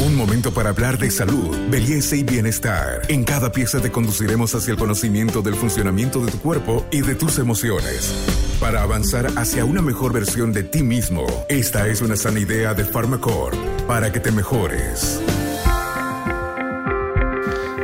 Un momento para hablar de salud, belleza y bienestar. En cada pieza te conduciremos hacia el conocimiento del funcionamiento de tu cuerpo y de tus emociones. Para avanzar hacia una mejor versión de ti mismo, esta es una sana idea de Pharmacorp para que te mejores.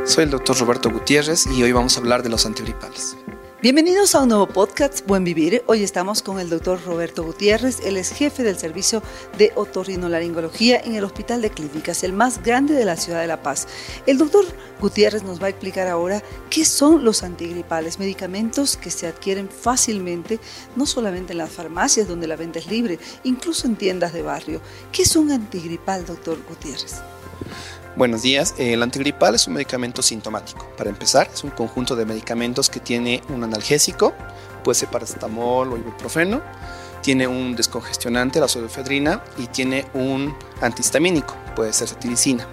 Soy el doctor Roberto Gutiérrez y hoy vamos a hablar de los antigripales. Bienvenidos a un nuevo podcast Buen Vivir. Hoy estamos con el doctor Roberto Gutiérrez. Él es jefe del servicio de otorrinolaringología en el Hospital de Clínicas, el más grande de la ciudad de La Paz. El doctor Gutiérrez nos va a explicar ahora qué son los antigripales, medicamentos que se adquieren fácilmente, no solamente en las farmacias donde la venta es libre, incluso en tiendas de barrio. ¿Qué es un antigripal, doctor Gutiérrez? Buenos días. El antigripal es un medicamento sintomático. Para empezar, es un conjunto de medicamentos que tiene un analgésico, puede ser paracetamol o ibuprofeno, tiene un descongestionante, la sodofedrina, y tiene un antihistamínico, puede ser cetiricina.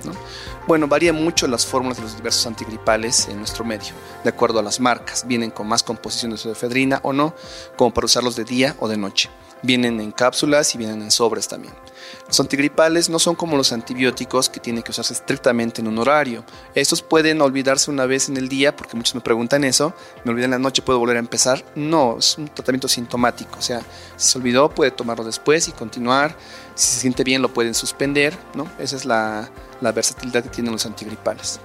Bueno, varía mucho las fórmulas de los diversos antigripales en nuestro medio, de acuerdo a las marcas. Vienen con más composición de sodofedrina o no, como para usarlos de día o de noche. Vienen en cápsulas y vienen en sobres también. Los antigripales no son como los antibióticos que tienen que usarse estrictamente en un horario. Estos pueden olvidarse una vez en el día, porque muchos me preguntan eso, me olvidé en la noche, ¿puedo volver a empezar? No, es un tratamiento sintomático, o sea, si se olvidó puede tomarlo después y continuar, si se siente bien lo pueden suspender, ¿no? Esa es la, la versatilidad que tienen los antigripales.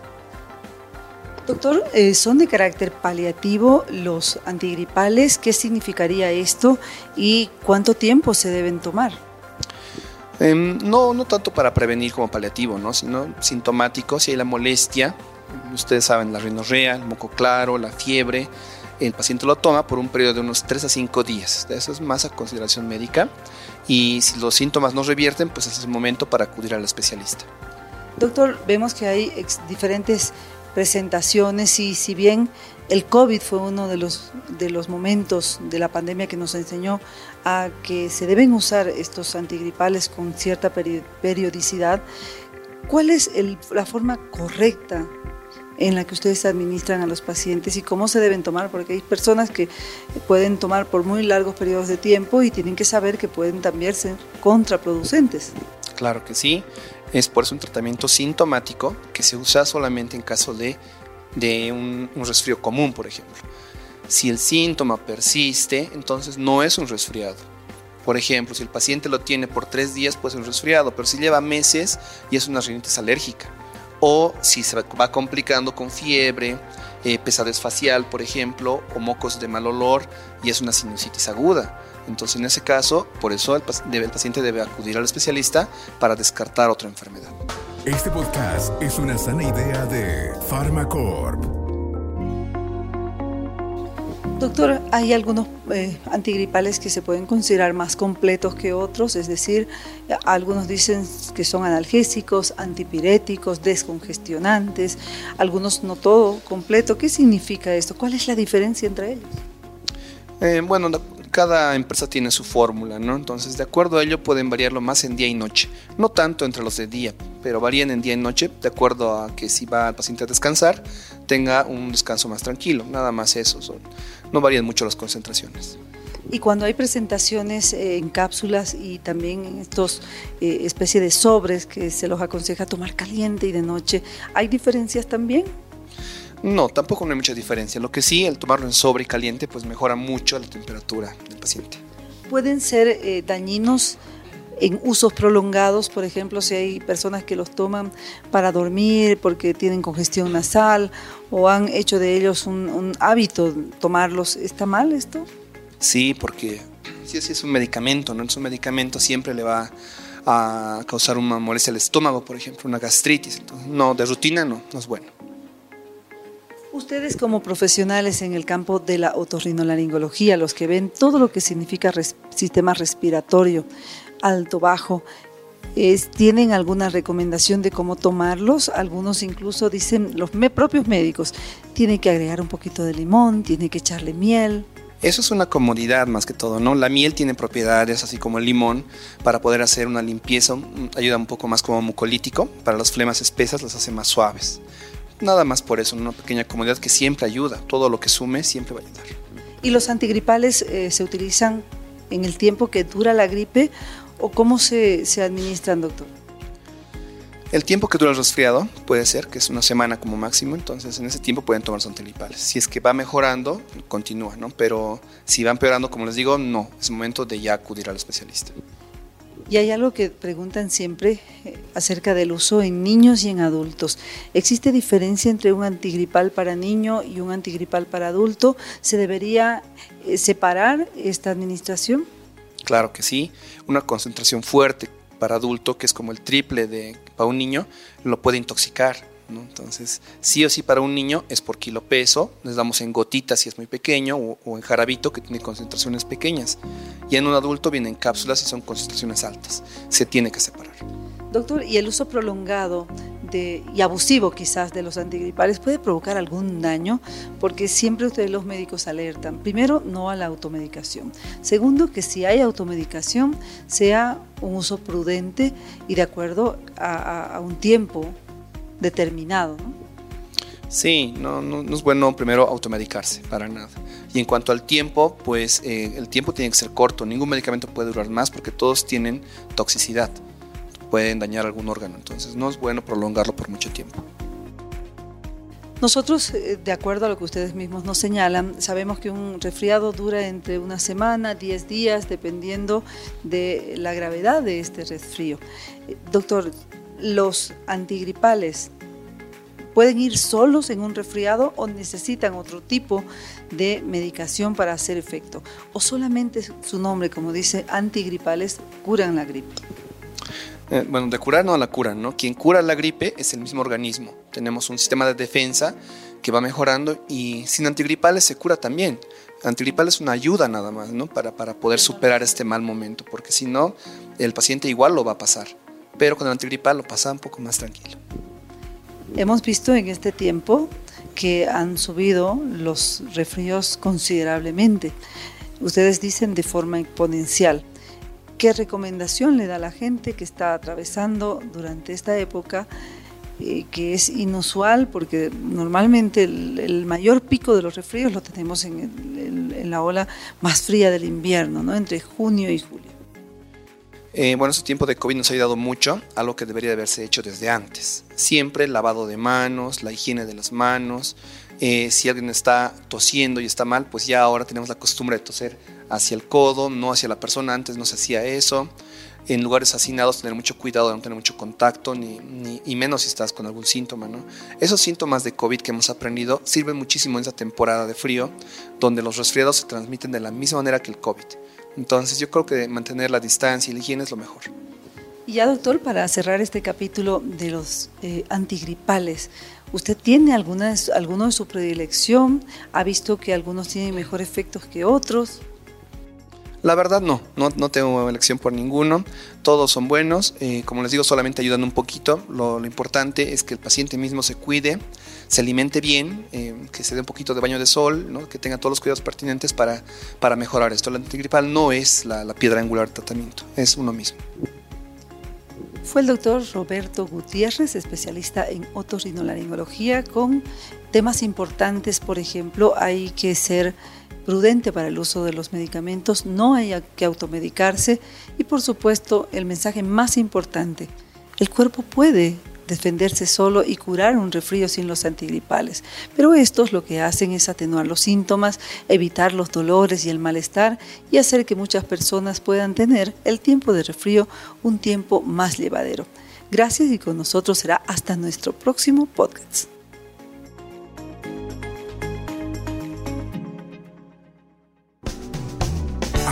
Doctor, eh, ¿son de carácter paliativo los antigripales? ¿Qué significaría esto y cuánto tiempo se deben tomar? Em, no, no tanto para prevenir como paliativo, ¿no? sino sintomático, si hay la molestia, ustedes saben, la rinorrea, el moco claro, la fiebre, el paciente lo toma por un periodo de unos 3 a 5 días. Eso es más a consideración médica. Y si los síntomas no revierten, pues es el momento para acudir al especialista. Doctor, vemos que hay diferentes presentaciones y si bien el COVID fue uno de los, de los momentos de la pandemia que nos enseñó a que se deben usar estos antigripales con cierta periodicidad, ¿cuál es la forma correcta en la que ustedes administran a los pacientes y cómo se deben tomar, porque hay personas que pueden tomar por muy largos periodos de tiempo y tienen que saber que pueden también ser contraproducentes. Claro que sí. Es por eso un tratamiento sintomático que se usa solamente en caso de, de un, resfrío común, por ejemplo. Si el síntoma persiste, entonces no es un resfriado. Por ejemplo, si el paciente lo tiene por tres días, pues es un resfriado, pero si lleva meses y es una rinitis alérgica. O si se va complicando con fiebre, eh, pesadez facial, por ejemplo, o mocos de mal olor y es una sinusitis aguda. Entonces, en ese caso, por eso el, el paciente debe acudir al especialista para descartar otra enfermedad. Este podcast es una sana idea de Pharmacorp. Doctor, hay algunos eh, antigripales que se pueden considerar más completos que otros, es decir, algunos dicen que son analgésicos, antipiréticos, descongestionantes, algunos no todo completo. ¿Qué significa esto? ¿Cuál es la diferencia entre ellos? Eh, bueno, cada empresa tiene su fórmula, ¿no? Entonces, de acuerdo a ello, pueden variarlo más en día y noche. No tanto entre los de día, pero varían en día y noche, de acuerdo a que si va el paciente a descansar, tenga un descanso más tranquilo. Nada más eso. Son, no varían mucho las concentraciones. Y cuando hay presentaciones eh, en cápsulas y también en estos eh, especie de sobres que se los aconseja tomar caliente y de noche, ¿hay diferencias también? No, tampoco no hay mucha diferencia. Lo que sí, el tomarlo en sobre y caliente, pues mejora mucho la temperatura del paciente. ¿Pueden ser eh, dañinos en usos prolongados? Por ejemplo, si hay personas que los toman para dormir porque tienen congestión nasal o han hecho de ellos un, hábito tomarlos, ¿está mal esto? Sí, porque si es un medicamento, ¿no? Es un medicamento, siempre le va a causar una molestia al estómago, por ejemplo, una gastritis. no, de rutina no, no es bueno. Ustedes como profesionales en el campo de la otorrinolaringología, los que ven todo lo que significa sistema respiratorio, alto, bajo, ¿tienen alguna recomendación de cómo tomarlos? Algunos incluso dicen, los propios médicos, tiene que agregar un poquito de limón, tiene que echarle miel. Eso es una comodidad más que todo, ¿no? La miel tiene propiedades, así como el limón, para poder hacer una limpieza, ayuda un poco más como mucolítico, para las flemas espesas las hace más suaves. Nada más por eso, una pequeña comodidad que siempre ayuda. Todo lo que sume siempre va a ayudar. ¿Y los antigripales eh, se utilizan en el tiempo que dura la gripe o cómo se, se administran, doctor? El tiempo que dura el resfriado puede ser que es una semana como máximo, entonces en ese tiempo pueden tomar los antigripales. Si es que va mejorando, continúa, ¿no? Pero si va empeorando, como les digo, no, es momento de ya acudir al especialista. Y hay algo que preguntan siempre eh, acerca del uso en niños y en adultos. ¿Existe diferencia entre un antigripal para niño y un antigripal para adulto? ¿Se debería eh, separar esta administración? Claro que sí, una concentración fuerte para adulto, que es como el triple de para un niño, lo puede intoxicar. ¿No? Entonces, sí o sí para un niño es por kilo peso, les damos en gotitas si es muy pequeño o, en jarabito que tiene concentraciones pequeñas. Y en un adulto vienen cápsulas y son concentraciones altas. Se tiene que separar. Doctor, ¿y el uso prolongado y abusivo quizás de los antigripales puede provocar algún daño? Porque siempre ustedes los médicos alertan, primero, no a la automedicación. Segundo, que si hay automedicación, sea un uso prudente y de acuerdo a, un tiempo determinado. ¿no? Sí, no, no, es bueno primero automedicarse, para nada. Y en cuanto al tiempo, pues eh, el tiempo tiene que ser corto, ningún medicamento puede durar más porque todos tienen toxicidad pueden dañar algún órgano. Entonces no es bueno prolongarlo por mucho tiempo. Nosotros, eh, de acuerdo a lo que ustedes mismos nos señalan, sabemos que un resfriado dura entre una semana, 10 días, dependiendo de la gravedad de este resfrío. Eh, doctor, ¿los antigripales pueden ir solos en un resfriado o necesitan otro tipo de medicación para hacer efecto? ¿O solamente su nombre, como dice, antigripales, curan la gripe? Eh, bueno, de curar no la cura, ¿no? Quien cura la gripe es el mismo organismo. Tenemos un sistema de defensa que va mejorando y sin antigripales se cura también. Antigripal es una ayuda nada más, ¿no? Para, para poder superar este mal momento, porque si no, el paciente igual lo va a pasar. Pero con el antigripal lo pasa un poco más tranquilo. Hemos visto en este tiempo que han subido los resfríos considerablemente. Ustedes dicen de forma exponencial. ¿Qué recomendación le da a la gente que está atravesando durante esta época? Eh, que es inusual porque normalmente el, mayor pico de los resfríos lo tenemos en, en, la ola más fría del invierno, ¿no? entre junio y. Eh, bueno, este tiempo de COVID nos ha ayudado mucho a lo que debería de haberse hecho desde antes. Siempre el lavado de manos, la higiene de las manos. Eh, si alguien está tosiendo y está mal, pues ya ahora tenemos la costumbre de toser hacia el codo, no hacia la persona. Antes no se hacía eso. En lugares hacinados tener mucho cuidado de no tener mucho contacto, ni, y menos si estás con algún síntoma. ¿no? Esos síntomas de COVID que hemos aprendido sirven muchísimo en esta temporada de frío, donde los resfriados se transmiten de la misma manera que el COVID. Entonces yo creo que mantener la distancia y la higiene es lo mejor. Y ya doctor, para cerrar este capítulo de los eh, antigripales, ¿usted tiene alguna, alguno de su predilección? ¿Ha visto que algunos tienen mejor efectos que otros? La verdad no, no, tengo elección por ninguno, todos son buenos, eh, como les digo solamente ayudan un poquito, lo, importante es que el paciente mismo se cuide, se alimente bien, eh, que se dé un poquito de baño de sol, que tenga todos los cuidados pertinentes para, para mejorar esto. El antigripal no es la, la piedra angular de tratamiento, es uno mismo. Fue el doctor Roberto Gutiérrez, especialista en otorrinolaringología, con temas importantes, por ejemplo, hay que ser prudente para el uso de los medicamentos, no hay que automedicarse y por supuesto el mensaje más importante, el cuerpo puede defenderse solo y curar un resfrío sin los antigripales, pero estos lo que hacen es atenuar los síntomas, evitar los dolores y el malestar y hacer que muchas personas puedan tener el tiempo de resfrío un tiempo más llevadero. Gracias y con nosotros será hasta nuestro próximo podcast.